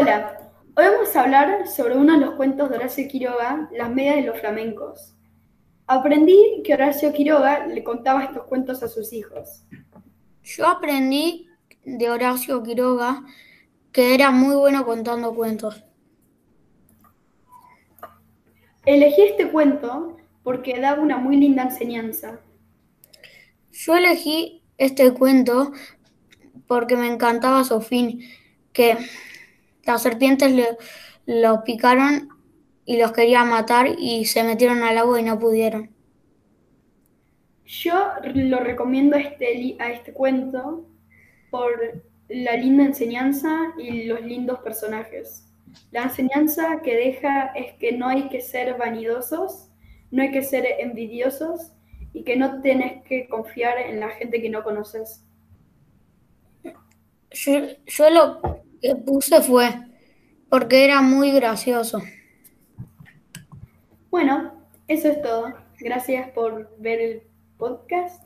Hola, hoy vamos a hablar sobre uno de los cuentos de Horacio Quiroga, Las medias de los flamencos. Aprendí que Horacio Quiroga le contaba estos cuentos a sus hijos. Yo aprendí de Horacio Quiroga que era muy bueno contando cuentos. Elegí este cuento porque daba una muy linda enseñanza. Yo elegí este cuento porque me encantaba su fin, que las serpientes le, lo picaron y los querían matar y se metieron al agua y no pudieron. Yo lo recomiendo a este, a este cuento por la linda enseñanza y los lindos personajes. La enseñanza que deja es que no hay que ser vanidosos, no hay que ser envidiosos y que no tienes que confiar en la gente que no conoces. Yo, lo que puse fue porque era muy gracioso. Bueno, eso es todo. Gracias por ver el podcast.